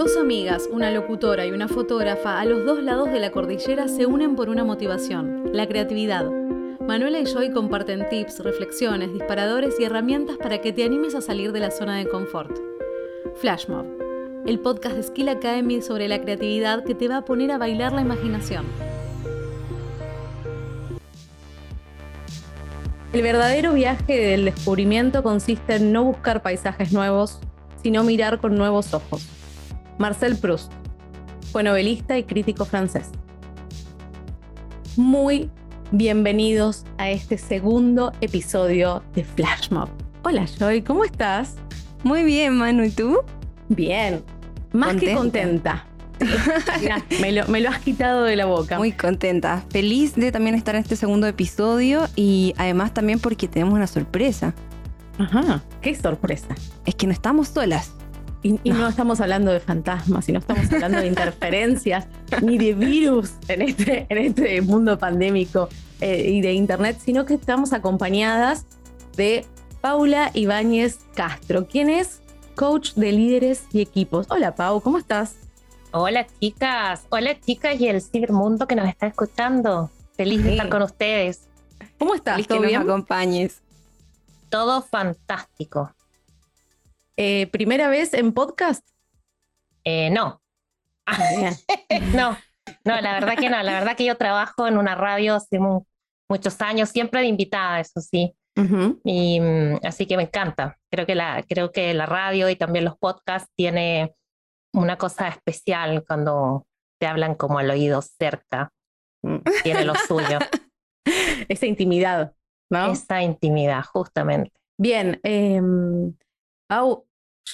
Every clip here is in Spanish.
Dos amigas, una locutora y una fotógrafa a los dos lados de la cordillera se unen por una motivación, la creatividad. Manuela y Joy comparten tips, reflexiones, disparadores y herramientas para que te animes a salir de la zona de confort. Flashmob, el podcast de Skill Academy sobre la creatividad que te va a poner a bailar la imaginación. El verdadero viaje del descubrimiento consiste en no buscar paisajes nuevos, sino mirar con nuevos ojos. Marcel Proust fue novelista y crítico francés. Muy bienvenidos a este segundo episodio de Flashmob. Hola Joy, ¿cómo estás? Muy bien, Manu, ¿y tú? Bien, más que contenta. me, lo, me, lo, has quitado de la boca. Muy contenta. Feliz de también estar en este segundo episodio y además también porque tenemos una sorpresa. Ajá, ¿qué sorpresa? Es que no estamos solas. Y, no. estamos hablando de fantasmas, y no estamos hablando de interferencias, ni de virus en este, en este mundo pandémico eh, y de internet, sino que estamos acompañadas de Paula Ibáñez Castro, quien es coach de líderes y equipos. Hola Pau, ¿cómo estás? Hola chicas, hola chicas y el cibermundo que nos está escuchando. Feliz de estar con ustedes. ¿Cómo estás? Feliz que nos acompañes. Todo fantástico. Eh, ¿Primera vez en podcast? Eh, no. No, no, la verdad que no. La verdad que yo trabajo en una radio hace muchos años, siempre de invitada, eso sí. Y mm, así que me encanta. Creo que la, creo que la radio y también los podcasts tiene una cosa especial cuando te hablan como al oído cerca. Mm. Tiene lo suyo. Esa intimidad, ¿no? Esa intimidad, justamente. Bien, eh, Pau,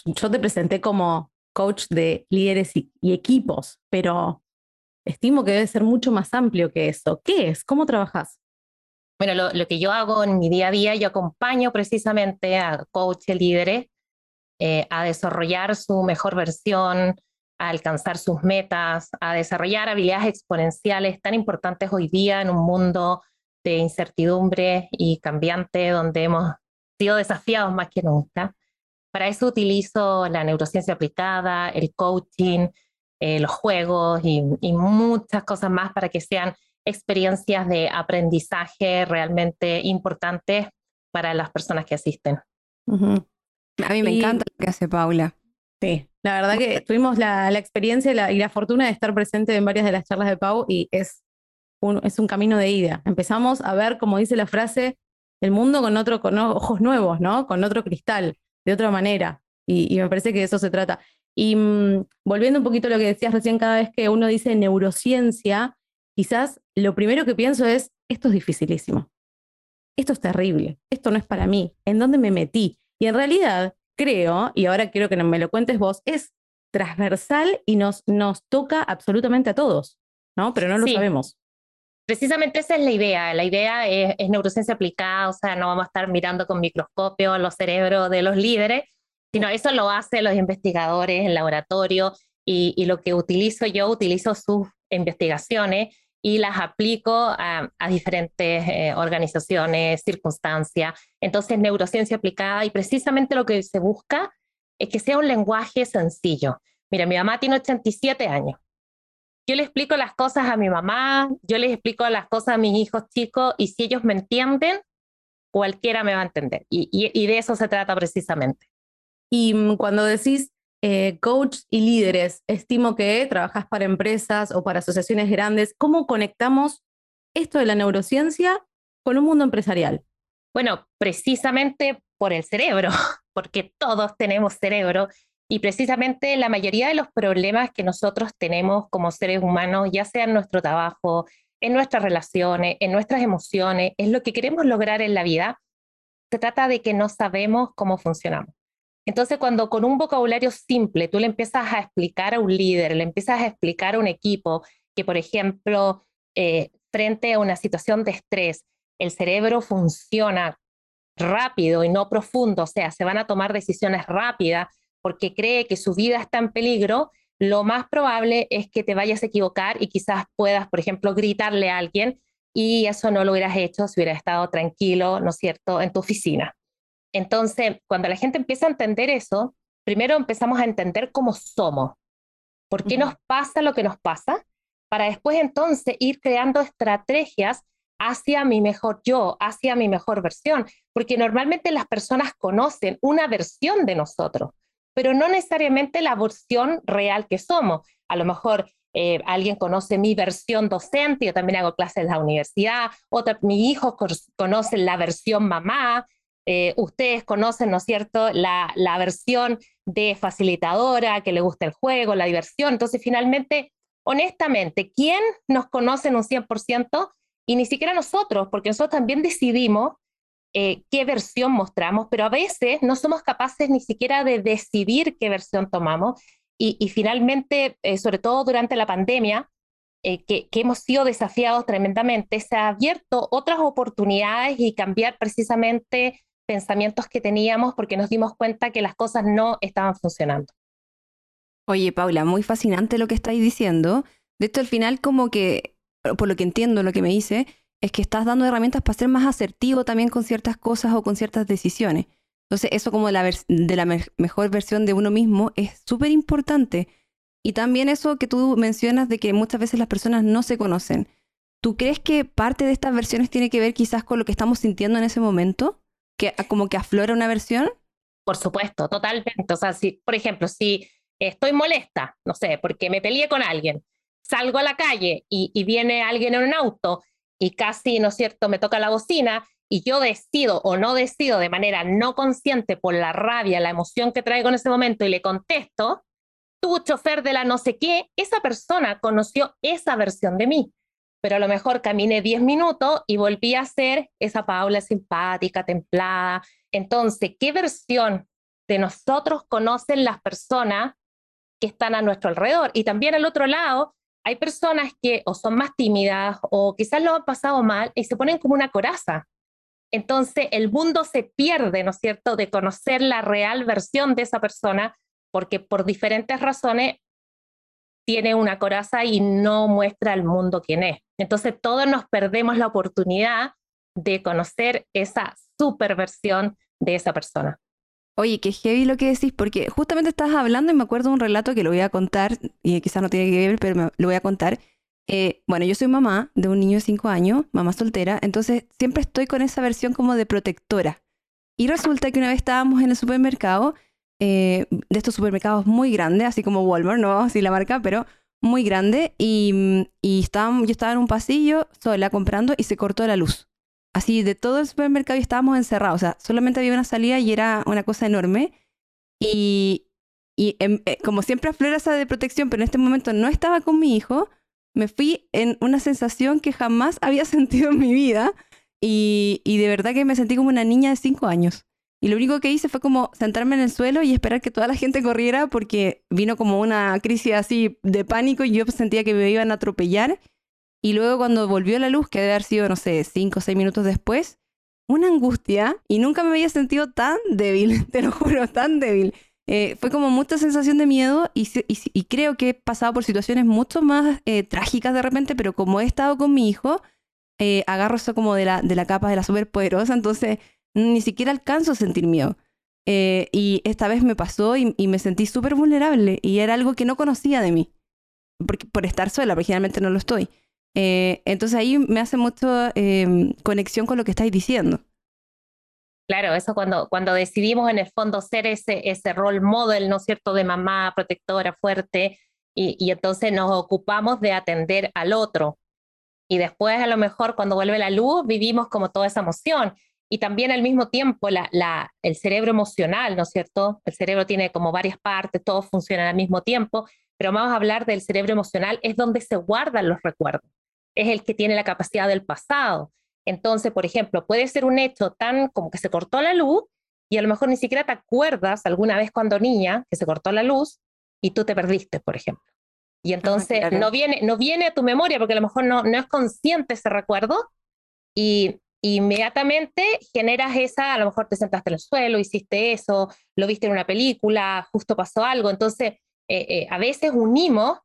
yo te presenté como coach de líderes y, equipos, pero estimo que debe ser mucho más amplio que eso. ¿Qué es? ¿Cómo trabajas? Bueno, lo, que yo hago en mi día a día, yo acompaño precisamente a coaches líderes eh, a desarrollar su mejor versión, a alcanzar sus metas, a desarrollar habilidades exponenciales tan importantes hoy día en un mundo de incertidumbre y cambiante donde hemos sido desafiados más que nunca. Para eso utilizo la neurociencia aplicada, el coaching, eh, los juegos y, muchas cosas más para que sean experiencias de aprendizaje realmente importantes para las personas que asisten. A mí me encanta lo que hace Paula. Sí, la verdad que tuvimos la, experiencia y la, fortuna de estar presente en varias de las charlas de Pau y es un, es un camino de ida. Empezamos a ver, como dice la frase, el mundo con otro, con ojos nuevos, ¿no? Con otro cristal de otra manera. Y, me parece que de eso se trata. Y mm, volviendo un poquito a lo que decías recién, cada vez que uno dice neurociencia, quizás lo primero que pienso es, esto es dificilísimo. Esto es terrible. Esto no es para mí. ¿En dónde me metí? Y en realidad creo, y ahora quiero que me lo cuentes vos, es transversal y nos, nos toca absolutamente a todos, ¿no? Pero no lo sabemos. Precisamente esa es la idea. La idea es, neurociencia aplicada, o sea, no vamos a estar mirando con microscopio los cerebros de los líderes, sino eso lo hacen los investigadores en laboratorio y, lo que utilizo yo, utilizo sus investigaciones y las aplico a, diferentes eh, organizaciones, circunstancias. Entonces, neurociencia aplicada y precisamente lo que se busca es que sea un lenguaje sencillo. Mira, mi mamá tiene 87 años yo le explico las cosas a mi mamá, yo les explico las cosas a mis hijos chicos y si ellos me entienden, cualquiera me va a entender. Y, de eso se trata precisamente. Y mm, cuando decís eh, coach y líderes, estimo que trabajas para empresas o para asociaciones grandes, ¿cómo conectamos esto de la neurociencia con un mundo empresarial? Bueno, precisamente por el cerebro, porque todos tenemos cerebro y precisamente la mayoría de los problemas que nosotros tenemos como seres humanos, ya sea en nuestro trabajo, en nuestras relaciones, en nuestras emociones, es lo que queremos lograr en la vida, se trata de que no sabemos cómo funcionamos. Entonces, cuando con un vocabulario simple tú le empiezas a explicar a un líder, le empiezas a explicar a un equipo que, por ejemplo, eh, frente a una situación de estrés, el cerebro funciona rápido y no profundo, o sea, se van a tomar decisiones rápidas, porque cree que su vida está en peligro, lo más probable es que te vayas a equivocar y quizás puedas, por ejemplo, gritarle a alguien y eso no lo hubieras hecho si hubieras estado tranquilo, ¿no es cierto?, en tu oficina. Entonces, cuando la gente empieza a entender eso, primero empezamos a entender cómo somos. ¿Por qué nos pasa lo que nos pasa? Para después entonces ir creando estrategias hacia mi mejor yo, hacia mi mejor versión, porque normalmente las personas conocen una versión de nosotros, pero no necesariamente la versión real que somos. A lo mejor eh, alguien conoce mi versión docente, yo también hago clases en la universidad, otra, mi hijo conoce la versión mamá, eh, ustedes conocen, ¿no es cierto?, la, la versión de facilitadora, que le gusta el juego, la diversión. Entonces, finalmente, honestamente, ¿quién nos conoce en un 100%? Y ni siquiera nosotros, porque nosotros también decidimos eh, qué versión mostramos, pero a veces no somos capaces ni siquiera de decidir qué versión tomamos. Y, finalmente, eh, sobre todo durante la pandemia, que, que, hemos sido desafiados tremendamente, se ha abierto otras oportunidades y cambiar precisamente pensamientos que teníamos porque nos dimos cuenta que las cosas no estaban funcionando. Oye, Paula, muy fascinante lo que estáis diciendo. De esto al final como que, por lo que entiendo, lo que me dice, es que estás dando herramientas para ser más asertivo también con ciertas cosas o con ciertas decisiones. Entonces, eso como la, de la mejor versión de uno mismo es súper importante. Y también eso que tú mencionas de que muchas veces las personas no se conocen. ¿Tú crees que parte de estas versiones tiene que ver quizás con lo que estamos sintiendo en ese momento? que como que aflora una versión? Por supuesto, totalmente. O sea, si, por ejemplo, si estoy molesta, no sé, porque me peleé con alguien, salgo a la calle y, viene alguien en un auto y casi, ¿no es cierto?, me toca la bocina y yo decido o no decido de manera no consciente por la rabia, la emoción que traigo en ese momento y le contesto, tu chofer de la no sé qué, esa persona conoció esa versión de mí pero a lo mejor caminé 10 minutos y volví a ser esa Paula simpática, templada. Entonces, ¿qué versión de nosotros conocen las personas que están a nuestro alrededor? Y también al otro lado, hay personas que o son más tímidas o quizás lo han pasado mal y se ponen como una coraza. Entonces, el mundo se pierde, ¿no es cierto?, de conocer la real versión de esa persona porque por diferentes razones tiene una coraza y no muestra al mundo quién es. Entonces todos nos perdemos la oportunidad de conocer esa superversión de esa persona. Oye, qué heavy lo que decís, porque justamente estás hablando y me acuerdo de un relato que lo voy a contar, y quizás no tiene que ver, pero lo voy a contar. Eh, bueno, yo soy mamá de un niño de 5 años, mamá soltera, entonces siempre estoy con esa versión como de protectora. Y resulta que una vez estábamos en el supermercado eh, de estos supermercados muy grandes, así como Walmart, no así la marca, pero muy grande. Y, y estaba, yo estaba en un pasillo sola comprando y se cortó la luz. Así de todo el supermercado y estábamos encerrados. O sea, solamente había una salida y era una cosa enorme. Y, y em, eh, como siempre aflora esa de protección, pero en este momento no estaba con mi hijo, me fui en una sensación que jamás había sentido en mi vida. Y, y de verdad que me sentí como una niña de cinco años. Y lo único que hice fue como sentarme en el suelo y esperar que toda la gente corriera porque vino como una crisis así de pánico y yo sentía que me iban a atropellar. Y luego cuando volvió la luz, que debe haber sido, no sé, cinco o seis minutos después, una angustia y nunca me había sentido tan débil, te lo juro, tan débil. Eh, fue como mucha sensación de miedo y, creo que he pasado por situaciones mucho más eh, trágicas de repente, pero como he estado con mi hijo, eh, agarro eso como de la, de la capa de la superpoderosa, entonces ni siquiera alcanzo a sentir miedo. Y esta vez me pasó y, me sentí súper vulnerable y era algo que no conocía de mí, porque, por estar sola, porque generalmente no lo estoy. Eh, entonces ahí me hace mucho em, conexión con lo que estáis diciendo. Claro, eso cuando, cuando decidimos en el fondo ser ese, ese role model, ¿no es cierto?, de mamá protectora fuerte, y, y entonces nos ocupamos de atender al otro. Y después a lo mejor cuando vuelve la luz vivimos como toda esa emoción y también al mismo tiempo la, el cerebro emocional, ¿no es cierto? El cerebro tiene como varias partes, todos funcionan al mismo tiempo, pero vamos a hablar del cerebro emocional, es donde se guardan los recuerdos, es el que tiene la capacidad del pasado. Entonces, por ejemplo, puede ser un hecho tan como que se cortó la luz y a lo mejor ni siquiera te acuerdas alguna vez cuando niña que se cortó la luz y tú te perdiste, por ejemplo. Y ah, entonces no, viene, no viene a tu memoria porque a lo mejor no, no es consciente ese recuerdo y inmediatamente generas esa, a lo mejor te sentaste en el suelo, hiciste eso, lo viste en una película, justo pasó algo. Entonces, eh, eh, a veces unimos,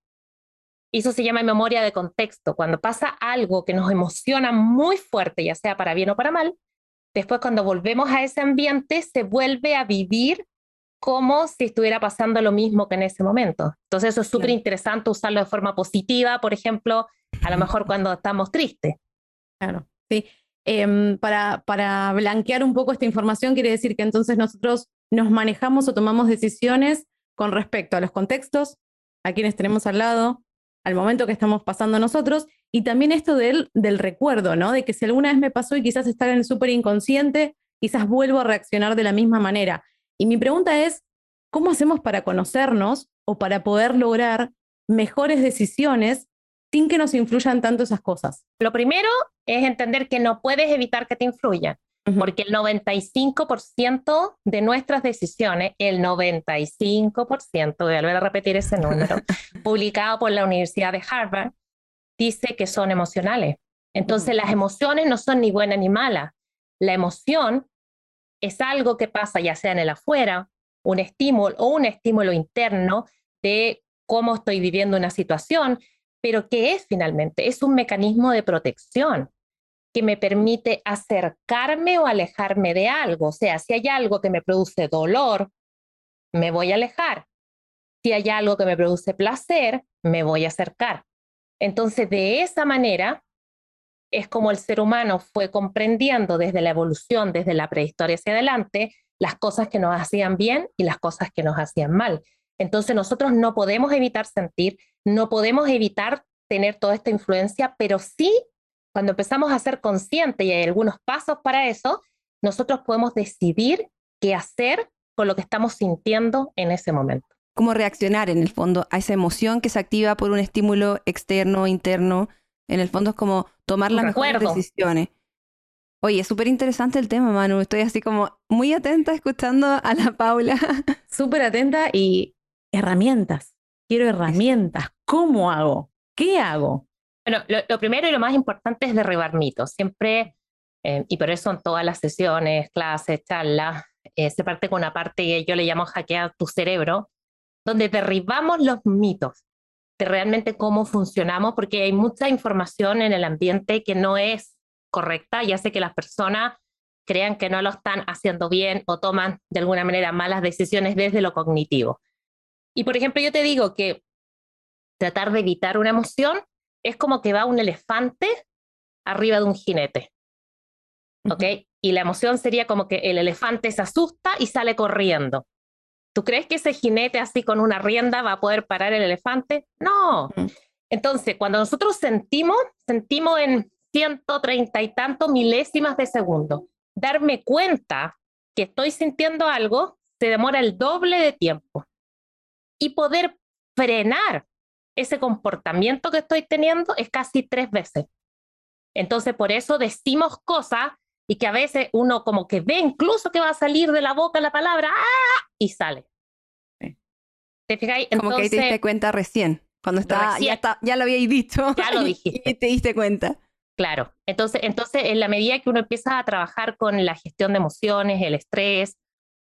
y eso se llama memoria de contexto, cuando pasa algo que nos emociona muy fuerte, ya sea para bien o para mal, después cuando volvemos a ese ambiente se vuelve a vivir como si estuviera pasando lo mismo que en ese momento. Entonces eso es súper interesante usarlo de forma positiva, por ejemplo, a lo mejor cuando estamos tristes. Claro, sí. Em, para, para blanquear un poco esta información, quiere decir que entonces nosotros nos manejamos o tomamos decisiones con respecto a los contextos, a quienes tenemos al lado, al momento que estamos pasando nosotros, y también esto del, del recuerdo, ¿no? De que si alguna vez me pasó y quizás estar en el súper inconsciente, quizás vuelvo a reaccionar de la misma manera. Y mi pregunta es, ¿cómo hacemos para conocernos o para poder lograr mejores decisiones sin que nos influyan tanto esas cosas? Lo primero es entender que no puedes evitar que te influyan, porque el 95% de nuestras decisiones, el 95%, voy a volver a repetir ese número, publicado por la Universidad de Harvard, dice que son emocionales. Entonces las emociones no son ni buenas ni malas. La emoción es algo que pasa ya sea en el afuera, un estímulo o un estímulo interno de cómo estoy viviendo una situación, pero ¿qué es finalmente? Es un mecanismo de protección que me permite acercarme o alejarme de algo. O sea, si hay algo que me produce dolor, me voy a alejar. Si hay algo que me produce placer, me voy a acercar. Entonces, de esa manera, es como el ser humano fue comprendiendo desde la evolución, desde la prehistoria hacia adelante, las cosas que nos hacían bien y las cosas que nos hacían mal. Entonces nosotros no podemos evitar sentir, no podemos evitar tener toda esta influencia, pero sí, cuando empezamos a ser conscientes y hay algunos pasos para eso, nosotros podemos decidir qué hacer con lo que estamos sintiendo en ese momento. Cómo reaccionar en el fondo a esa emoción que se activa por un estímulo externo, interno. En el fondo es como tomar las mejores decisiones. Oye, es súper interesante el tema, Manu. Estoy así como muy atenta escuchando a la Paula. Súper atenta y herramientas. Quiero herramientas. ¿Cómo hago? ¿Qué hago? Lo, primero y lo más importante es derribar mitos. Siempre, eh, y por eso en todas las sesiones, clases, charlas, eh, se parte con una parte que yo le llamo hackear tu cerebro, donde derribamos los mitos de realmente cómo funcionamos, porque hay mucha información en el ambiente que no es correcta y hace que las personas crean que no lo están haciendo bien o toman de alguna manera malas decisiones desde lo cognitivo. Y por ejemplo, yo te digo que tratar de evitar una emoción es como que va un elefante arriba de un jinete. ¿Ok? Y la emoción sería como que el elefante se asusta y sale corriendo. ¿Tú crees que ese jinete así con una rienda va a poder parar el elefante? No. Entonces, cuando nosotros sentimos, sentimos en 130 y tantos milésimas de segundo. Darme cuenta que estoy sintiendo algo se demora el doble de tiempo. Y poder frenar ese comportamiento que estoy teniendo es casi tres veces. Entonces, por eso decimos cosas y que a veces uno como que ve incluso que va a salir de la boca la palabra ¡ah! y sale. ¿Te fijáis? como que te diste cuenta recién, cuando estaba, ya, ya lo habíais dicho. Ya lo dijiste. Y te diste cuenta. Claro, entonces, entonces en la medida que uno empieza a trabajar con la gestión de emociones, el estrés,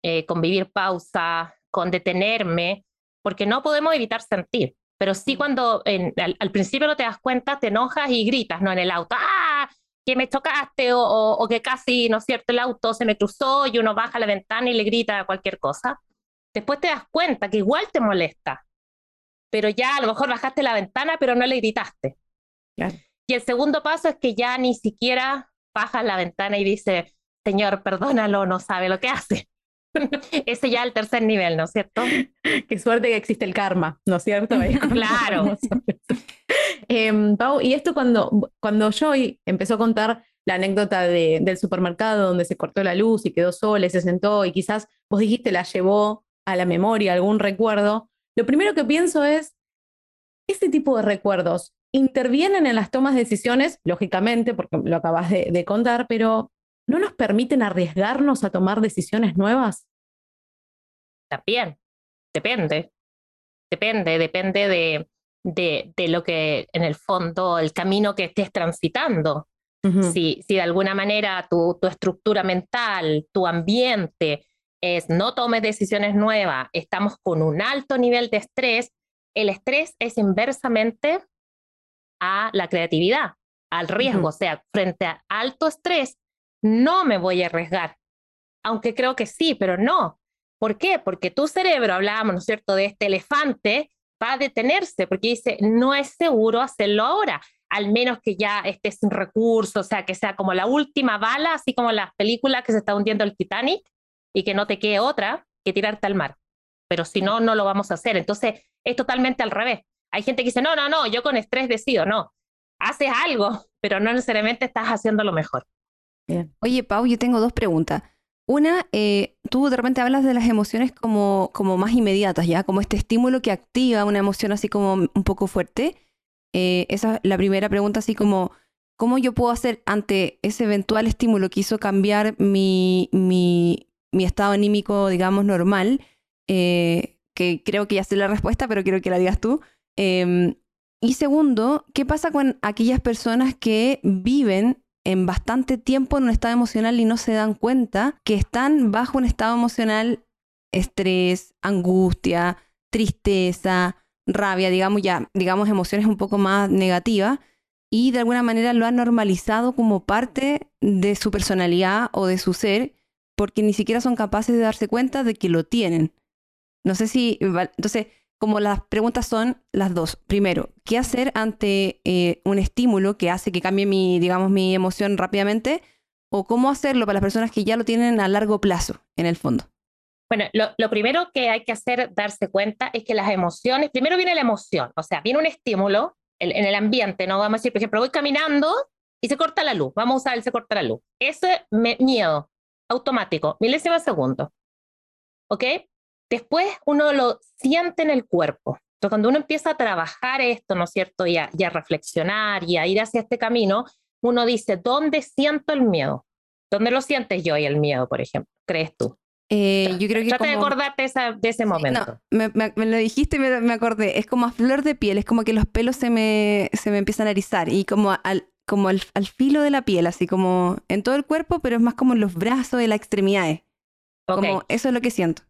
eh, con vivir pausa, con detenerme, porque no podemos evitar sentir, pero sí cuando al, principio no te das cuenta, te enojas y gritas, ¿no? En el auto, ¡ah! Que me chocaste o, o, que casi, ¿no es cierto?, el auto se me cruzó y uno baja la ventana y le grita cualquier cosa. Después te das cuenta que igual te molesta, pero ya a lo mejor bajaste la ventana, pero no le gritaste. Claro. Y el segundo paso es que ya ni siquiera baja la ventana y dice, Señor, perdónalo, no sabe lo que hace. Ese ya es el tercer nivel, ¿no es cierto? Qué suerte que existe el karma, ¿no es cierto? claro. eh, Pau, y esto cuando, cuando Joy empezó a contar la anécdota de, del supermercado donde se cortó la luz y quedó sola y se sentó y quizás vos dijiste la llevó a la memoria algún recuerdo, lo primero que pienso es, ese tipo de recuerdos intervienen en las tomas de decisiones, lógicamente, porque lo acabas de, contar, pero ¿no nos permiten arriesgarnos a tomar decisiones nuevas? También, depende. Depende, depende de, de, de, lo que en el fondo, el camino que estés transitando. si, si, de alguna manera tu, tu, estructura mental, tu ambiente es no tomes decisiones nuevas, estamos con un alto nivel de estrés, el estrés es inversamente a la creatividad, al riesgo. O sea, frente a alto estrés, no me voy a arriesgar. Aunque creo que sí, pero no, ¿Por qué? Porque tu cerebro, hablábamos, ¿no es cierto?, de este elefante, va a detenerse porque dice, no es seguro hacerlo ahora, al menos que ya estés sin recursos, o sea, que sea como la última bala, así como las películas que se está hundiendo el Titanic y que no te quede otra que tirarte al mar. Pero si no, no lo vamos a hacer. Entonces, es totalmente al revés. Hay gente que dice, no, no, no, yo con estrés decido, no. Haces algo, pero no necesariamente estás haciendo lo mejor. Oye, Pau, yo tengo dos preguntas. Una, eh, tú de repente hablas de las emociones como, como más inmediatas, ¿ya? Como este estímulo que activa una emoción así como un poco fuerte. Eh, esa es la primera pregunta, así como, ¿cómo yo puedo hacer ante ese eventual estímulo que hizo cambiar mi, mi, mi estado anímico, digamos, normal? Eh, que creo que ya sé la respuesta, pero quiero que la digas tú. Em, y segundo, ¿qué pasa con aquellas personas que viven en bastante tiempo en un estado emocional y no se dan cuenta que están bajo un estado emocional, estrés, angustia, tristeza, rabia, digamos ya, digamos emociones un poco más negativas y de alguna manera lo han normalizado como parte de su personalidad o de su ser porque ni siquiera son capaces de darse cuenta de que lo tienen. No sé si, entonces, como las preguntas son las dos. Primero, ¿qué hacer ante eh, un estímulo que hace que cambie mi, digamos, mi emoción rápidamente? ¿O cómo hacerlo para las personas que ya lo tienen a largo plazo, en el fondo? Bueno, lo, primero que hay que hacer, darse cuenta, es que las emociones, primero viene la emoción, o sea, viene un estímulo en el ambiente, ¿no? Vamos a decir, por ejemplo, voy caminando y se corta la luz, vamos a usar el se corta la luz. Ese miedo automático, milésima segundo, ¿ok? Después uno lo siente en el cuerpo. Entonces, cuando uno empieza a trabajar esto, ¿no es cierto? Y a, reflexionar y a ir hacia este camino, uno dice, ¿dónde siento el miedo? ¿Dónde lo sientes yo y el miedo, por ejemplo? ¿Crees tú? Eh, yo creo que Trata de acordarte de ese momento. me, lo dijiste y me, acordé. Es como a flor de piel, es como que los pelos se me, se me empiezan a erizar y como al, como al, filo de la piel, así como en todo el cuerpo, pero es más como en los brazos y las extremidades. Como eso es lo que siento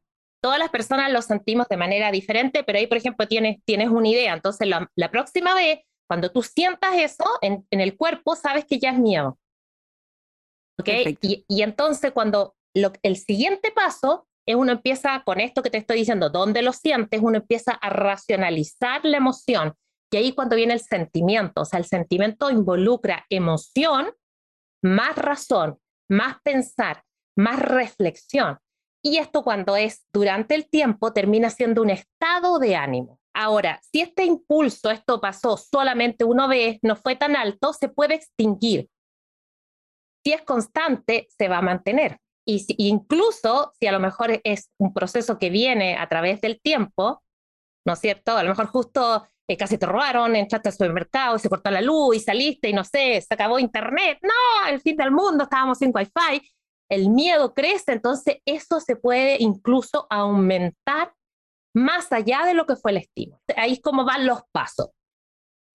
todas las personas lo sentimos de manera diferente, pero ahí, por ejemplo, tienes, tienes una idea. Entonces, la, próxima vez, cuando tú sientas eso en, el cuerpo, sabes que ya es miedo. ¿Ok? Y, entonces, cuando el siguiente paso es uno empieza con esto que te estoy diciendo, donde lo sientes, uno empieza a racionalizar la emoción. Y ahí cuando viene el sentimiento, o sea, el sentimiento involucra emoción, más razón, más pensar, más reflexión. Y esto cuando es durante el tiempo termina siendo un estado de ánimo. Ahora, si este impulso, esto pasó solamente una vez, no fue tan alto, se puede extinguir. Si es constante, se va a mantener. Y incluso si a lo mejor es un proceso que viene a través del tiempo, ¿no es cierto? A lo mejor justo eh, casi te robaron, entraste al supermercado y se cortó la luz y saliste y no sé, se acabó internet. No, el fin del mundo, estábamos sin wifi el miedo crece, entonces eso se puede incluso aumentar más allá de lo que fue el estímulo. Ahí es como van los pasos.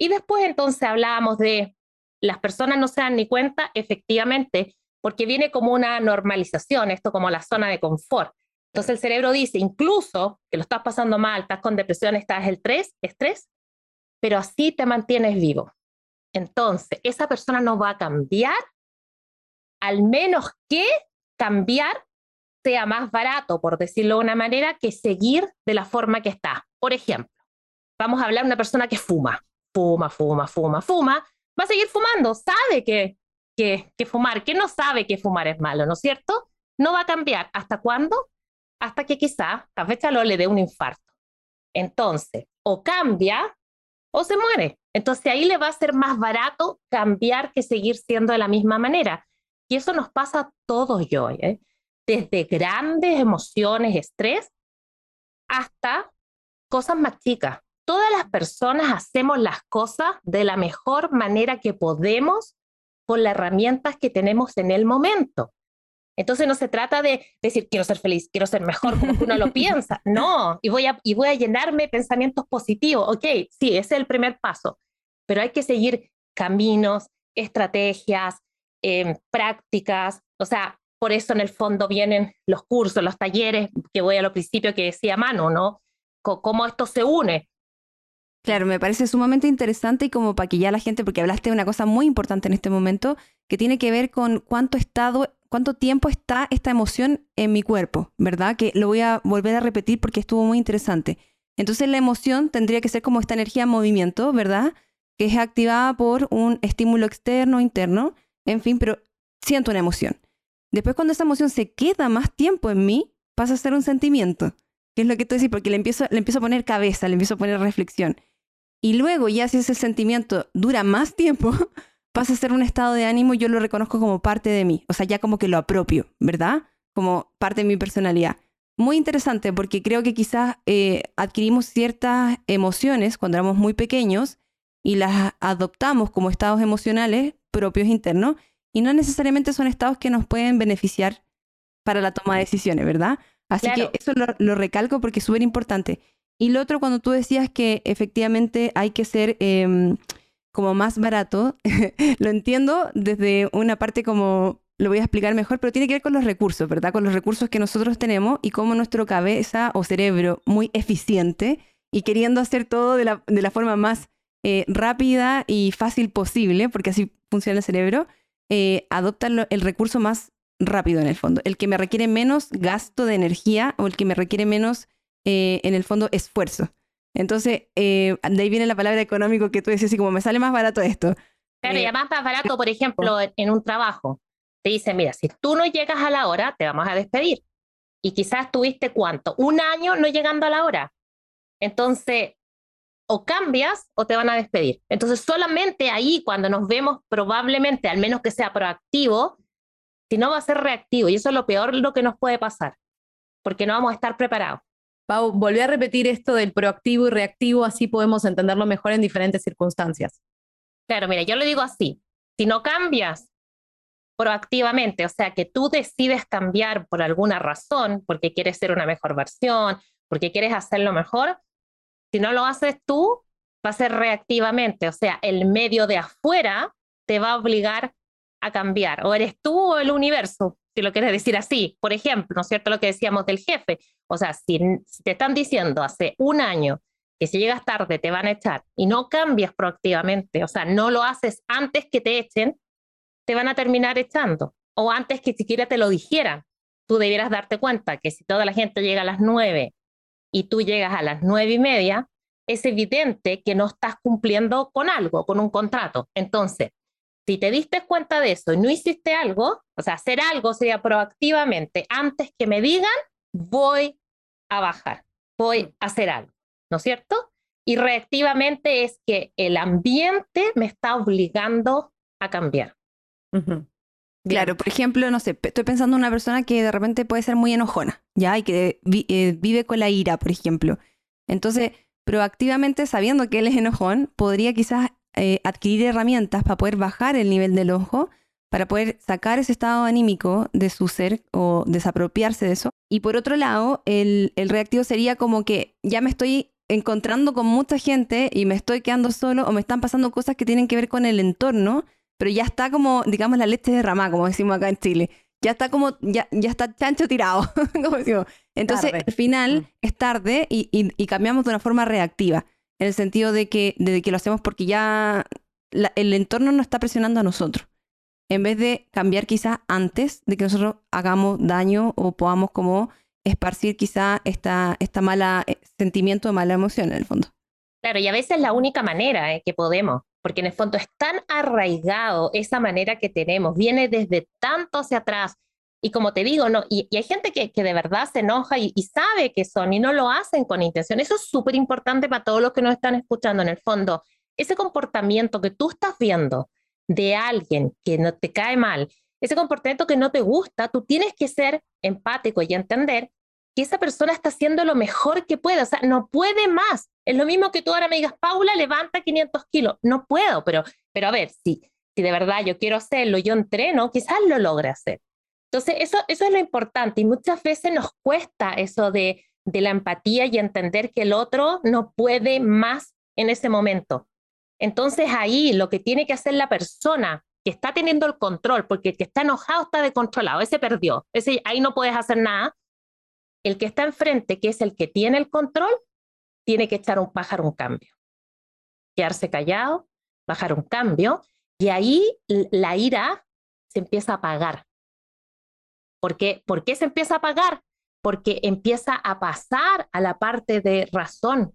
Y después entonces hablábamos de las personas no se dan ni cuenta, efectivamente, porque viene como una normalización, esto como la zona de confort. Entonces el cerebro dice, incluso que lo estás pasando mal, estás con depresión, estás el estrés, estrés, pero así te mantienes vivo. Entonces, esa persona no va a cambiar al menos que cambiar sea más barato, por decirlo de una manera, que seguir de la forma que está. Por ejemplo, vamos a hablar de una persona que fuma, fuma, fuma, fuma, fuma, va a seguir fumando, sabe que, que, que fumar, que no sabe que fumar es malo, ¿no es cierto? No va a cambiar. ¿Hasta cuándo? Hasta que quizá a fecha lo le dé un infarto. Entonces, o cambia o se muere. Entonces ahí le va a ser más barato cambiar que seguir siendo de la misma manera. Y eso nos pasa a todos yo, ¿eh? desde grandes emociones, estrés, hasta cosas más chicas. Todas las personas hacemos las cosas de la mejor manera que podemos con las herramientas que tenemos en el momento. Entonces no se trata de decir quiero ser feliz, quiero ser mejor como uno lo piensa. No, y voy, a, y voy a llenarme de pensamientos positivos. Ok, sí, ese es el primer paso, pero hay que seguir caminos, estrategias, prácticas, o sea, por eso en el fondo vienen los cursos, los talleres, que voy a lo principio que decía Manu, ¿no? cómo esto se une. Claro, me parece sumamente interesante y como para que ya la gente, porque hablaste de una cosa muy importante en este momento, que tiene que ver con cuánto estado, cuánto tiempo está esta emoción en mi cuerpo, ¿verdad? Que lo voy a volver a repetir porque estuvo muy interesante. Entonces la emoción tendría que ser como esta energía en movimiento, ¿verdad? Que es activada por un estímulo externo, interno, en fin, pero siento una emoción. Después cuando esa emoción se queda más tiempo en mí, pasa a ser un sentimiento, que es lo que tú decís, porque le empiezo, le empiezo a poner cabeza, le empiezo a poner reflexión. Y luego ya si ese sentimiento dura más tiempo, pasa a ser un estado de ánimo y yo lo reconozco como parte de mí, o sea, ya como que lo apropio, ¿verdad? Como parte de mi personalidad. Muy interesante porque creo que quizás eh, adquirimos ciertas emociones cuando éramos muy pequeños y las adoptamos como estados emocionales propios internos y no necesariamente son estados que nos pueden beneficiar para la toma de decisiones, ¿verdad? Así que eso lo, recalco porque es súper importante. Y lo otro, cuando tú decías que efectivamente hay que ser em, como más barato, lo entiendo desde una parte como, lo voy a explicar mejor, pero tiene que ver con los recursos, ¿verdad? Con los recursos que nosotros tenemos y cómo nuestro cabeza o cerebro muy eficiente y queriendo hacer todo de la, de la forma más eh, rápida y fácil posible, porque así funciona el cerebro, eh, adopta el recurso más rápido en el fondo, el que me requiere menos gasto de energía o el que me requiere menos, eh, en el fondo, esfuerzo. Entonces, eh, de ahí viene la palabra económico que tú decías, así como me sale más barato esto. Claro, y eh, además más barato, por ejemplo, en un trabajo. Te dicen, mira, si tú no llegas a la hora, te vamos a despedir. Y quizás tuviste cuánto, un año no llegando a la hora. Entonces, o cambias o te van a despedir. Entonces, solamente ahí, cuando nos vemos, probablemente, al menos que sea proactivo, si no va a ser reactivo. Y eso es lo peor lo que nos puede pasar, porque no vamos a estar preparados. Pau, volví a repetir esto del proactivo y reactivo, así podemos entenderlo mejor en diferentes circunstancias. Claro, mira, yo lo digo así, si no cambias proactivamente, o sea, que tú decides cambiar por alguna razón, porque quieres ser una mejor versión, porque quieres hacerlo mejor, si no lo haces tú, va a ser reactivamente, o sea, el medio de afuera te va a obligar a cambiar, o eres tú o el universo, si lo quieres decir así. Por ejemplo, ¿no es cierto lo que decíamos del jefe? O sea, si, te están diciendo hace un año que si llegas tarde te van a echar y no cambias proactivamente, o sea, no lo haces antes que te echen, te van a terminar echando. O antes que siquiera te lo dijeran. Tú debieras darte cuenta que si toda la gente llega a las nueve y tú llegas a las nueve y media, es evidente que no estás cumpliendo con algo, con un contrato. Entonces, si te diste cuenta de eso y no hiciste algo, o sea, hacer algo sería proactivamente, antes que me digan, voy a bajar, voy a hacer algo, ¿no es cierto? Y reactivamente es que el ambiente me está obligando a cambiar. Claro, por ejemplo, no sé, estoy pensando en una persona que de repente puede ser muy enojona, ¿ya? Y que eh, vive con la ira, por ejemplo. Entonces, proactivamente, sabiendo que él es enojón, podría quizás eh, adquirir herramientas para poder bajar el nivel del ojo, para poder sacar ese estado anímico de su ser o desapropiarse de eso. Y por otro lado, el, el reactivo sería como que ya me estoy encontrando con mucha gente y me estoy quedando solo o me están pasando cosas que tienen que ver con el entorno, pero ya está como, digamos, la leche derramada, como decimos acá en Chile. Ya está como, ya, ya está chancho tirado, como decimos. Entonces, al final mm. es tarde y, y cambiamos de una forma reactiva en el sentido de que, de que lo hacemos porque ya el entorno nos está presionando a nosotros. En vez de cambiar quizás antes de que nosotros hagamos daño o podamos como esparcir quizá esta, esta mala eh, sentimiento de mala emoción en el fondo. Claro, y a veces es la única manera eh, que podemos, porque en el fondo es tan arraigado esa manera que tenemos, viene desde tanto hacia atrás, y como te digo, no, y, hay gente que, que, de verdad se enoja y, sabe que son y no lo hacen con intención. Eso es súper importante para todos los que nos están escuchando en el fondo. Ese comportamiento que tú estás viendo de alguien que no te cae mal, ese comportamiento que no te gusta, tú tienes que ser empático y entender que esa persona está haciendo lo mejor que puede, o sea, no puede más. Es lo mismo que tú ahora me digas, Paula, levanta 500 kilos. No puedo, pero, pero a ver, si, si de verdad yo quiero hacerlo, yo entreno, quizás lo logre hacer. Entonces, eso, eso es lo importante y muchas veces nos cuesta eso de, de la empatía y entender que el otro no puede más en ese momento. Entonces ahí lo que tiene que hacer la persona que está teniendo el control, porque el que está enojado está descontrolado, ese perdió, ese, ahí no puedes hacer nada. El que está enfrente, que es el que tiene el control, tiene que echar un bajar un cambio. Quedarse callado, bajar un cambio, y ahí la ira se empieza a apagar ¿Por qué? ¿Por qué se empieza a apagar? Porque empieza a pasar a la parte de razón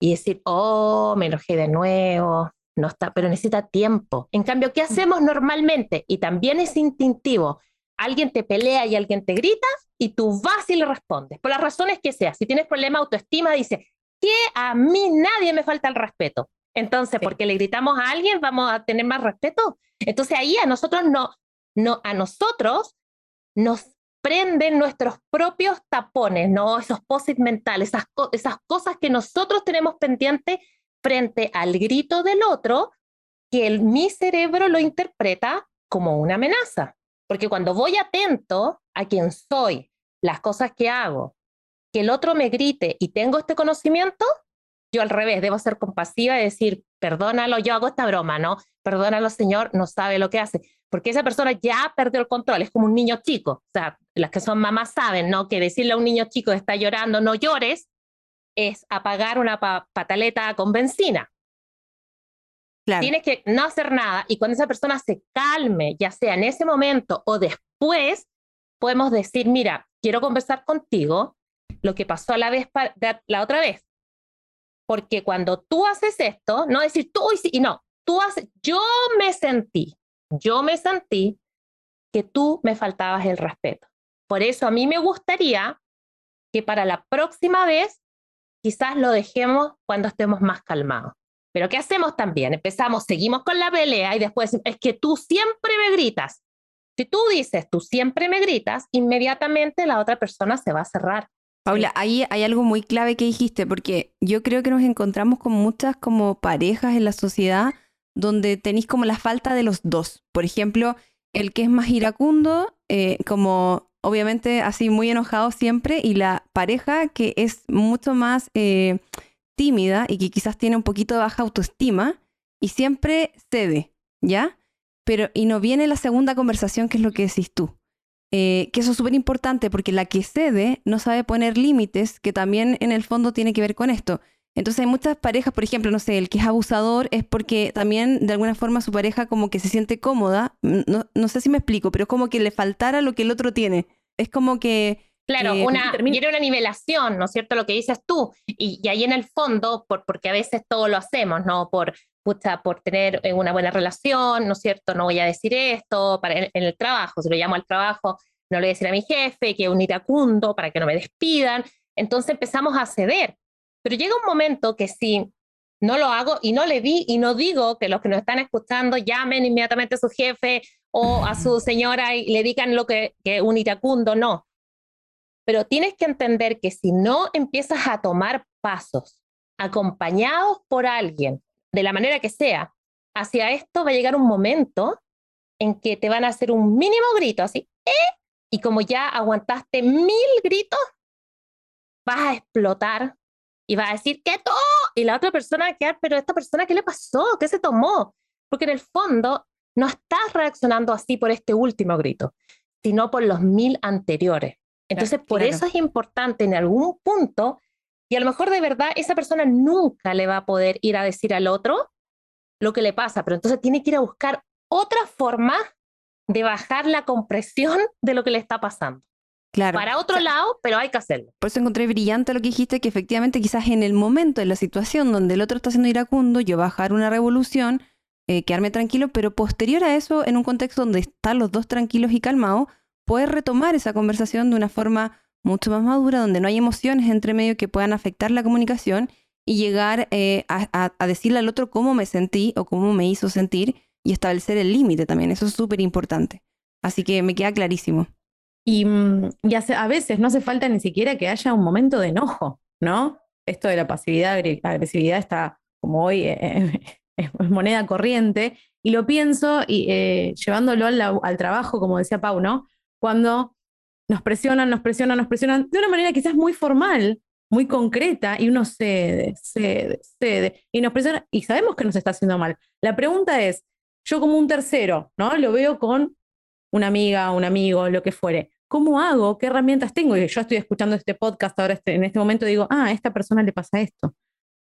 y decir, oh, me enojé de nuevo, no está, pero necesita tiempo. En cambio, ¿qué hacemos normalmente? Y también es instintivo. Alguien te pelea y alguien te grita y tú vas y le respondes, por las razones que sea. Si tienes problema de autoestima, dice, que a mí nadie me falta el respeto. Entonces, porque le gritamos a alguien, vamos a tener más respeto. Entonces ahí a nosotros no, no, a nosotros nos prenden nuestros propios tapones, ¿no? Esos posits mentales, esas, esas cosas que nosotros tenemos pendientes frente al grito del otro, que el, mi cerebro lo interpreta como una amenaza. Porque cuando voy atento a quién soy, las cosas que hago, que el otro me grite y tengo este conocimiento, yo al revés, debo ser compasiva y decir, perdónalo, yo hago esta broma, ¿no? Perdónalo, señor, no sabe lo que hace. Porque esa persona ya perdió el control, es como un niño chico. O sea, las que son mamás saben, ¿no? Que decirle a un niño chico que está llorando, no llores, es apagar una pataleta con benzina. Tienes que no hacer nada y cuando esa persona se calme, ya sea en ese momento o después, podemos decir, mira, quiero conversar contigo lo que pasó la, vez la otra vez. Porque cuando tú haces esto, no decir tú y no, tú haces, yo me sentí, yo me sentí que tú me faltabas el respeto. Por eso a mí me gustaría que para la próxima vez quizás lo dejemos cuando estemos más calmados. Pero ¿qué hacemos también? Empezamos, seguimos con la pelea y después es que tú siempre me gritas. Si tú dices, tú siempre me gritas, inmediatamente la otra persona se va a cerrar. Paula, ahí hay algo muy clave que dijiste, porque yo creo que nos encontramos con muchas como parejas en la sociedad donde tenéis como la falta de los dos. Por ejemplo, el que es más iracundo, eh, como obviamente así muy enojado siempre, y la pareja que es mucho más eh, tímida y que quizás tiene un poquito de baja autoestima y siempre cede, ¿ya? Pero, y no viene la segunda conversación, que es lo que decís tú. Eh, que eso es súper importante porque la que cede no sabe poner límites, que también en el fondo tiene que ver con esto. Entonces hay muchas parejas, por ejemplo, no sé, el que es abusador es porque también de alguna forma su pareja como que se siente cómoda, no, no sé si me explico, pero es como que le faltara lo que el otro tiene. Es como que... Claro, una, viene una nivelación, ¿no es cierto? Lo que dices tú. Y, ahí en el fondo, por, porque a veces todo lo hacemos, ¿no? Por, pucha, por tener eh, una buena relación, ¿no es cierto? No voy a decir esto para en, el trabajo, si lo llamo al trabajo, no le voy a decir a mi jefe que es un iracundo para que no me despidan. Entonces empezamos a ceder pero llega un momento que si no lo hago y no le di y no digo que los que nos están escuchando llamen inmediatamente a su jefe o a su señora y le digan lo que, que un iracundo, no. Pero tienes que entender que si no empiezas a tomar pasos acompañados por alguien, de la manera que sea, hacia esto va a llegar un momento en que te van a hacer un mínimo grito, así, ¿eh? y como ya aguantaste mil gritos, vas a explotar y va a decir, ¿qué todo? Y la otra persona va a quedar, pero esta persona, ¿qué le pasó? ¿Qué se tomó? Porque en el fondo no estás reaccionando así por este último grito, sino por los mil anteriores. Entonces, por eso es importante en algún punto, y a lo mejor de verdad esa persona nunca le va a poder ir a decir al otro lo que le pasa, pero entonces tiene que ir a buscar otra forma de bajar la compresión de lo que le está pasando. Para otro lado, pero hay que hacerlo. Por eso encontré brillante lo que dijiste, que efectivamente quizás en el momento, en la situación donde el otro está siendo iracundo, yo bajar una revolución, eh, quedarme tranquilo, pero posterior a eso, en un contexto donde están los dos tranquilos y calmados, poder retomar esa conversación de una forma mucho más madura, donde no hay emociones entre medio que puedan afectar la comunicación y llegar eh, a, decirle al otro cómo me sentí o cómo me hizo sentir y establecer el límite también. Eso es súper importante. Así que me queda clarísimo. Y, mm, a veces no hace falta ni siquiera que haya un momento de enojo, ¿no? Esto de la pasividad, agresividad está como hoy eh, eh, es moneda corriente. Y lo pienso y eh, llevándolo al, trabajo, como decía Pau, ¿no? Cuando nos presionan, nos presionan, nos presionan de una manera quizás muy formal, muy concreta, y uno cede, cede, cede, y nos presiona, y sabemos que nos está haciendo mal. La pregunta es, yo como un tercero, ¿no? Lo veo con una amiga, un amigo, lo que fuere. ¿Cómo hago? ¿Qué herramientas tengo? Y yo estoy escuchando este podcast ahora este, en este momento digo, ah, a esta persona le pasa esto.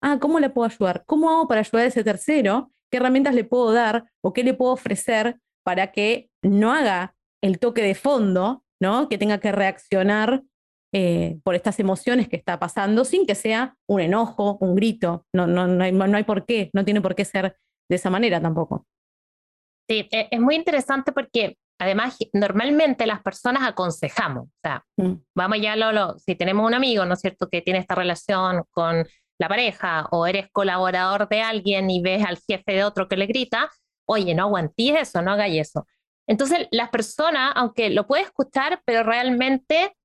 Ah, ¿cómo le puedo ayudar? ¿Cómo hago para ayudar a ese tercero? ¿Qué herramientas le puedo dar o qué le puedo ofrecer para que no haga el toque de fondo, ¿no? Que tenga que reaccionar eh, por estas emociones que está pasando sin que sea un enojo, un grito. No, no, no, hay, no hay por qué, no tiene por qué ser de esa manera tampoco. Sí, e, es muy interesante porque además normalmente las personas aconsejamos, o sea, mm. vamos ya, Lolo, si tenemos un amigo, ¿no es cierto?, que tiene esta relación con la pareja o eres colaborador de alguien y ves al jefe de otro que le grita, oye, no aguantes eso, no hagáis eso. Entonces, las personas, aunque lo puede escuchar, pero realmente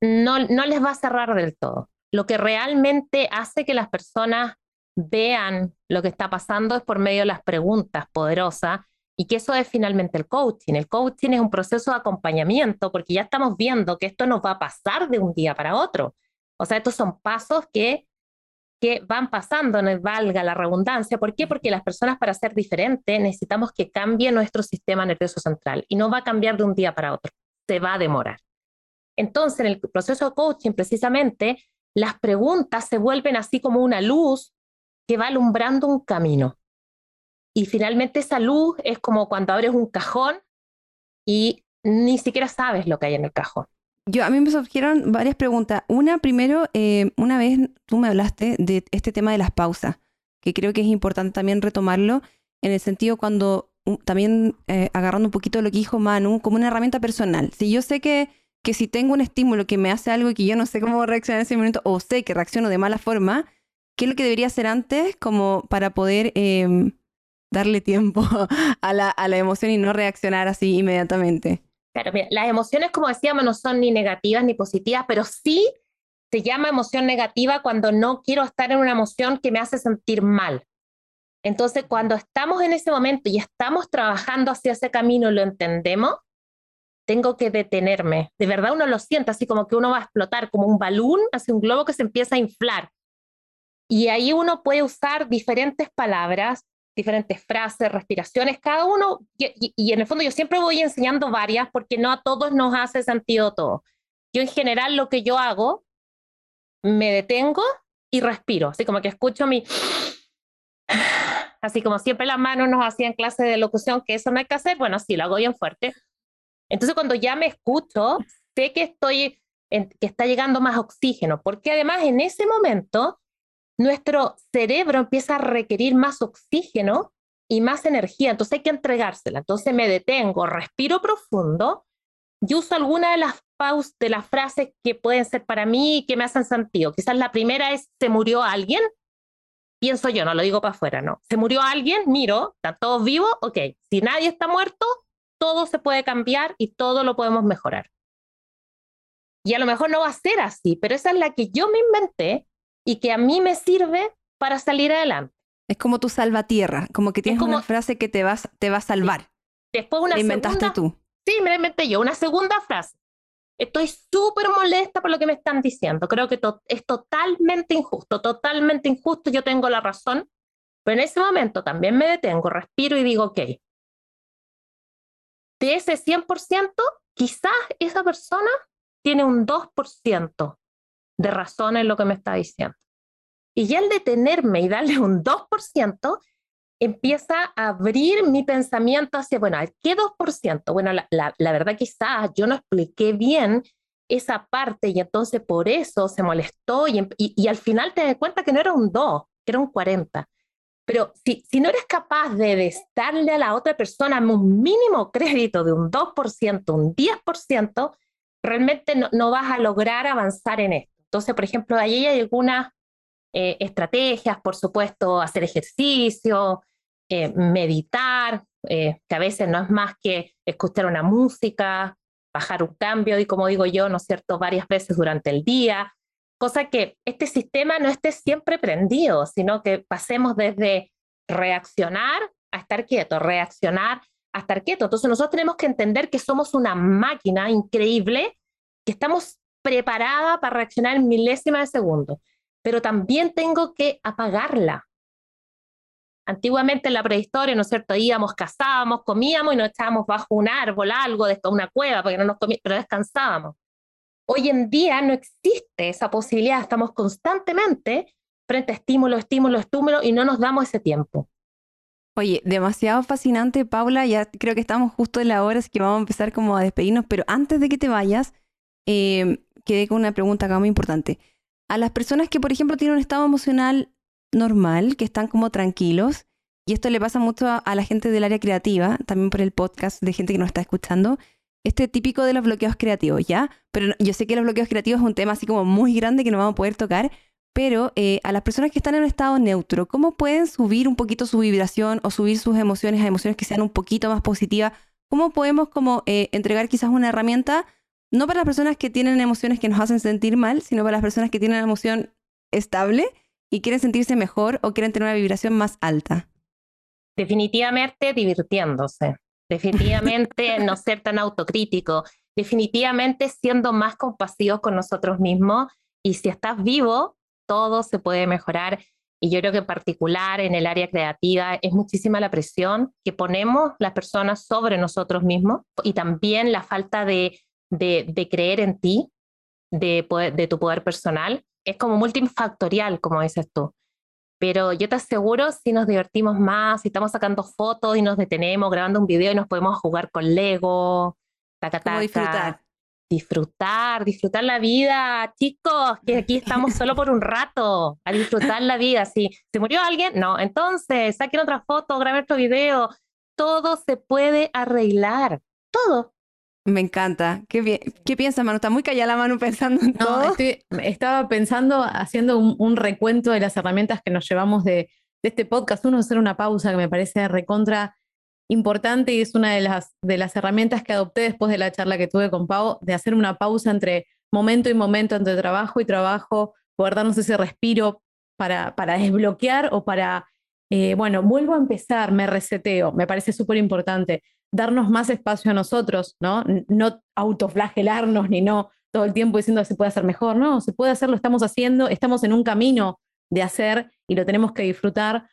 no, no les va a cerrar del todo. Lo que realmente hace que las personas vean lo que está pasando es por medio de las preguntas poderosas y que eso es finalmente el coaching. El coaching es un proceso de acompañamiento porque ya estamos viendo que esto no va a pasar de un día para otro. O sea, estos son pasos que, que van pasando, no valga la redundancia. ¿Por qué? Porque las personas para ser diferentes necesitamos que cambie nuestro sistema nervioso central y no va a cambiar de un día para otro, se va a demorar. Entonces, en el proceso de coaching, precisamente, las preguntas se vuelven así como una luz que va alumbrando un camino. Y finalmente esa luz es como cuando abres un cajón y ni siquiera sabes lo que hay en el cajón. Yo, a mí me surgieron varias preguntas. Una, primero, eh, una vez tú me hablaste de este tema de las pausas, que creo que es importante también retomarlo, en el sentido cuando, también eh, agarrando un poquito lo que dijo Manu, como una herramienta personal. Si yo sé que que si tengo un estímulo que me hace algo que yo no sé cómo reaccionar en ese momento o sé que reacciono de mala forma, ¿qué es lo que debería hacer antes como para poder em, darle tiempo a la, a la emoción y no reaccionar así inmediatamente? Las emociones, como decíamos, no son ni negativas ni positivas, pero sí se llama emoción negativa cuando no quiero estar en una emoción que me hace sentir mal. Entonces, cuando estamos en ese momento y estamos trabajando hacia ese camino lo entendemos, tengo que detenerme. De verdad uno lo siente así como que uno va a explotar, como un balón, hacia un globo que se empieza a inflar. Y ahí uno puede usar diferentes palabras, diferentes frases, respiraciones, cada uno, y, en el fondo yo siempre voy enseñando varias porque no a todos nos hace sentido todo. Yo en general lo que yo hago, me detengo y respiro, así como que escucho mi... Así como siempre las manos nos hacían clase de locución, que eso no hay que hacer, bueno, sí, lo hago bien fuerte. Entonces, cuando ya me escucho, sé que estoy, que está llegando más oxígeno, porque además en ese momento nuestro cerebro empieza a requerir más oxígeno y más energía, entonces hay que entregársela. Entonces me detengo, respiro profundo y uso alguna de las pausas, de las frases que pueden ser para mí y que me hacen sentido. Quizás la primera es, ¿se murió alguien? Pienso yo, no lo digo para afuera, no. ¿Se murió alguien? Miro, ¿está todo vivo? Ok. Si nadie está muerto, todo se puede cambiar y todo lo podemos mejorar. Y a lo mejor no va a ser así, pero esa es la que yo me inventé y que a mí me sirve para salir adelante. Es como tu salvatierra, como que tienes una frase que te, vas, te va a salvar. Después una la inventaste tú. Sí, me la inventé yo. Una segunda frase. Estoy súper molesta por lo que me están diciendo. Creo que es totalmente injusto, totalmente injusto. Yo tengo la razón. Pero en ese momento también me detengo, respiro y digo, ok, de ese 100%, quizás esa persona tiene un 2% de razón en lo que me está diciendo. Y ya el detenerme y darle un 2%, empieza a abrir mi pensamiento hacia, bueno, ¿qué 2%? Bueno, la, la, verdad quizás yo no expliqué bien esa parte y entonces por eso se molestó y, y, y al final te das cuenta que no era un 2, que era un 40. Pero si, si no eres capaz de darle a la otra persona un mínimo crédito de un 2%, un 10%, realmente no, no vas a lograr avanzar en esto. Entonces, por ejemplo, ahí hay algunas eh, estrategias, por supuesto, hacer ejercicio, eh, meditar, eh, que a veces no es más que escuchar una música, bajar un cambio y como digo yo, ¿no es cierto?, varias veces durante el día, cosa que este sistema no esté siempre prendido, sino que pasemos desde reaccionar a estar quieto, reaccionar a estar quieto. Entonces nosotros tenemos que entender que somos una máquina increíble, que estamos preparada para reaccionar en milésima de segundo, pero también tengo que apagarla. Antiguamente en la prehistoria, ¿no es cierto? Íbamos, cazábamos, comíamos y nos echábamos bajo un árbol, algo, de una cueva, porque no nos comíamos, pero descansábamos. Hoy en día no existe esa posibilidad, estamos constantemente frente a estímulo, estímulo, estímulo y no nos damos ese tiempo. Oye, demasiado fascinante, Paula. Ya creo que estamos justo en la hora, así que vamos a empezar como a despedirnos. Pero antes de que te vayas, eh, quedé con una pregunta acá muy importante. A las personas que, por ejemplo, tienen un estado emocional normal, que están como tranquilos, y esto le pasa mucho a, a la gente del área creativa, también por el podcast de gente que nos está escuchando, este típico de los bloqueos creativos, ¿ya? Pero yo sé que los bloqueos creativos es un tema así como muy grande que no vamos a poder tocar, pero eh, a las personas que están en un estado neutro, ¿cómo pueden subir un poquito su vibración o subir sus emociones a emociones que sean un poquito más positivas? ¿Cómo podemos como eh, entregar quizás una herramienta, no para las personas que tienen emociones que nos hacen sentir mal, sino para las personas que tienen una emoción estable y quieren sentirse mejor o quieren tener una vibración más alta? Definitivamente divirtiéndose, definitivamente no ser tan autocrítico, definitivamente siendo más compasivos con nosotros mismos y si estás vivo, todo se puede mejorar. Y yo creo que en particular en el área creativa es muchísima la presión que ponemos las personas sobre nosotros mismos y también la falta de, de, de creer en ti, de, poder- de tu poder personal. Es como multifactorial, como dices tú. Pero yo te aseguro, si nos divertimos más, si estamos sacando fotos y nos detenemos, grabando un video y nos podemos jugar con Lego, taca, ¿Cómo taca, disfrutar? disfrutar, disfrutar la vida, chicos, que aquí estamos solo por un rato, a disfrutar la vida. Si se murió alguien, no, entonces saquen otra foto, graben otro video, todo se puede arreglar, todo. Me encanta. ¿Qué, ¿Qué piensas, Manu? Está muy callada la Manu pensando en No, todo. estoy- estaba pensando, haciendo un, un recuento de las herramientas que nos llevamos de, de este podcast. Uno, hacer una pausa que me parece recontra importante y es una de las, de las herramientas que adopté después de la charla que tuve con Pau, de hacer una pausa entre momento y momento, entre trabajo y trabajo, poder darnos ese respiro para, para desbloquear o para, eh, bueno, vuelvo a empezar, me reseteo, me parece súper importante. Darnos más espacio a nosotros, ¿no? No autoflagelarnos ni no todo el tiempo diciendo se puede hacer mejor, no, se puede hacer, lo estamos haciendo, estamos en un camino de hacer y lo tenemos que disfrutar.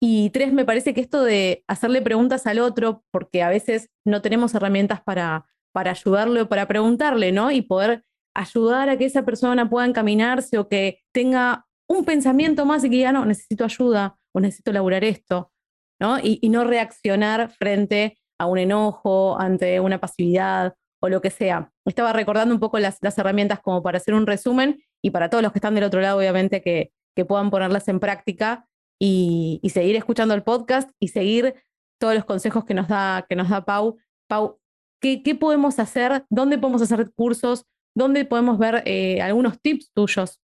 Y tres, me parece que esto de hacerle preguntas al otro, porque a veces no tenemos herramientas para, para ayudarle o para preguntarle, ¿no? Y poder ayudar a que esa persona pueda encaminarse o que tenga un pensamiento más y que diga, no, necesito ayuda o necesito laburar esto, ¿no? Y, y no reaccionar frente a un enojo, ante una pasividad o lo que sea. Estaba recordando un poco las, herramientas como para hacer un resumen y para todos los que están del otro lado, obviamente, que, que puedan ponerlas en práctica y, y seguir escuchando el podcast y seguir todos los consejos que nos da, que nos da Pau. Pau, ¿qué, qué podemos hacer? ¿Dónde podemos hacer cursos? ¿Dónde podemos ver eh, algunos tips tuyos?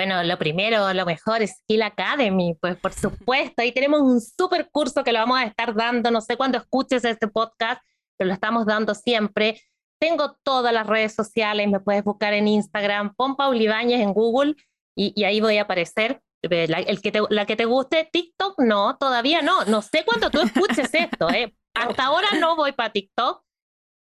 Bueno, lo primero, lo mejor, Skill Academy, pues por supuesto, ahí tenemos un super curso que lo vamos a estar dando, no sé cuándo escuches este podcast, pero lo estamos dando siempre. Tengo todas las redes sociales, me puedes buscar en Instagram, pon Paul Ibáñez en Google y, y ahí voy a aparecer. Eh, La, el que te, la que te guste, TikTok, no, todavía no. No sé cuándo tú escuches esto, ¿eh? Hasta ahora no voy para TikTok,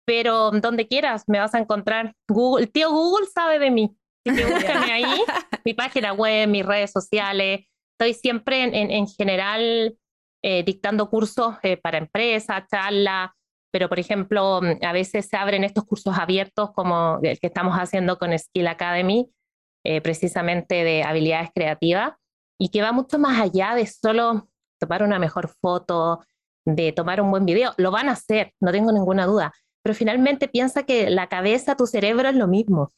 pero donde quieras me vas a encontrar. Google, tío Google sabe de mí. Así que búscame ahí, mi página web, mis redes sociales. Estoy siempre en, en, en general eh, dictando cursos eh, para empresas, charlas, pero por ejemplo, mm, a veces se abren estos cursos abiertos como el que estamos haciendo con Skill Academy, eh, precisamente de habilidades creativas, y que va mucho más allá de solo tomar una mejor foto, de tomar un buen video. Lo van a hacer, no tengo ninguna duda, pero finalmente piensa que la cabeza, tu cerebro es lo mismo.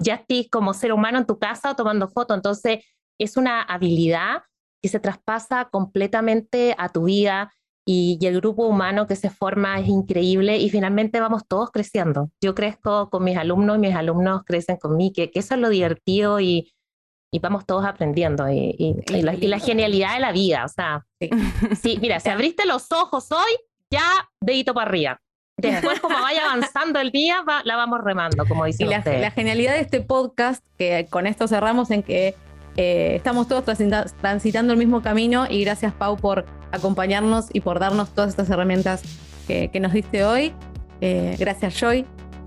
ya estás como ser humano en tu casa tomando fotos, entonces es una habilidad que se traspasa completamente a tu vida y, y, el grupo humano que se forma es increíble y finalmente vamos todos creciendo. Yo crezco con mis alumnos y mis alumnos crecen conmigo, que, que eso es lo divertido y, y vamos todos aprendiendo y, y, y, la, y, la, genialidad de la vida. O sea, sí, sí mira, si abriste los ojos hoy, ya dedito para arriba. Después, como vaya avanzando el día, va, la vamos remando, como dicen y la, ustedes. la, genialidad de este podcast, que con esto cerramos en que eh, estamos todos transita transitando el mismo camino y gracias Pau por acompañarnos y por darnos todas estas herramientas que, que nos diste hoy. Eh, gracias Joy.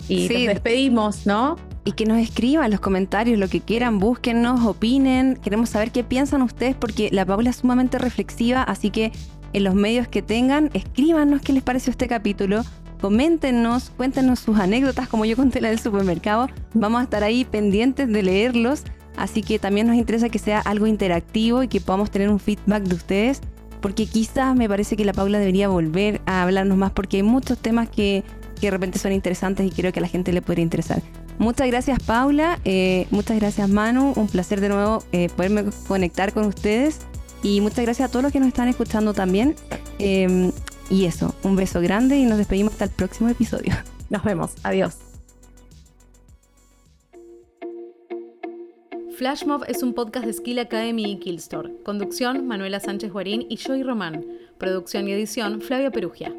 Y sí. nos despedimos, ¿no? Y que nos escriban en los comentarios lo que quieran, búsquennos, opinen. Queremos saber qué piensan ustedes porque la Paula es sumamente reflexiva, así que en los medios que tengan, escríbanos qué les pareció este capítulo. Coméntenos, cuéntenos sus anécdotas, como yo conté la del supermercado. Vamos a estar ahí pendientes de leerlos. Así que también nos interesa que sea algo interactivo y que podamos tener un feedback de ustedes. porque quizás me parece que la Paula debería volver a hablarnos más, porque hay muchos temas que, que de repente son interesantes y creo que a la gente le podría interesar. Muchas gracias Paula, eh, muchas gracias Manu, un placer de nuevo eh, poderme conectar con ustedes y muchas gracias a todos los que nos están escuchando también. Eh, y eso, un beso grande y nos despedimos hasta el próximo episodio. Nos vemos, adiós. Flashmob es un podcast de Skill Academy y Killstore. Conducción, Manuela Sánchez Guarín y Joy Román. Producción y edición, Flavia Perugia.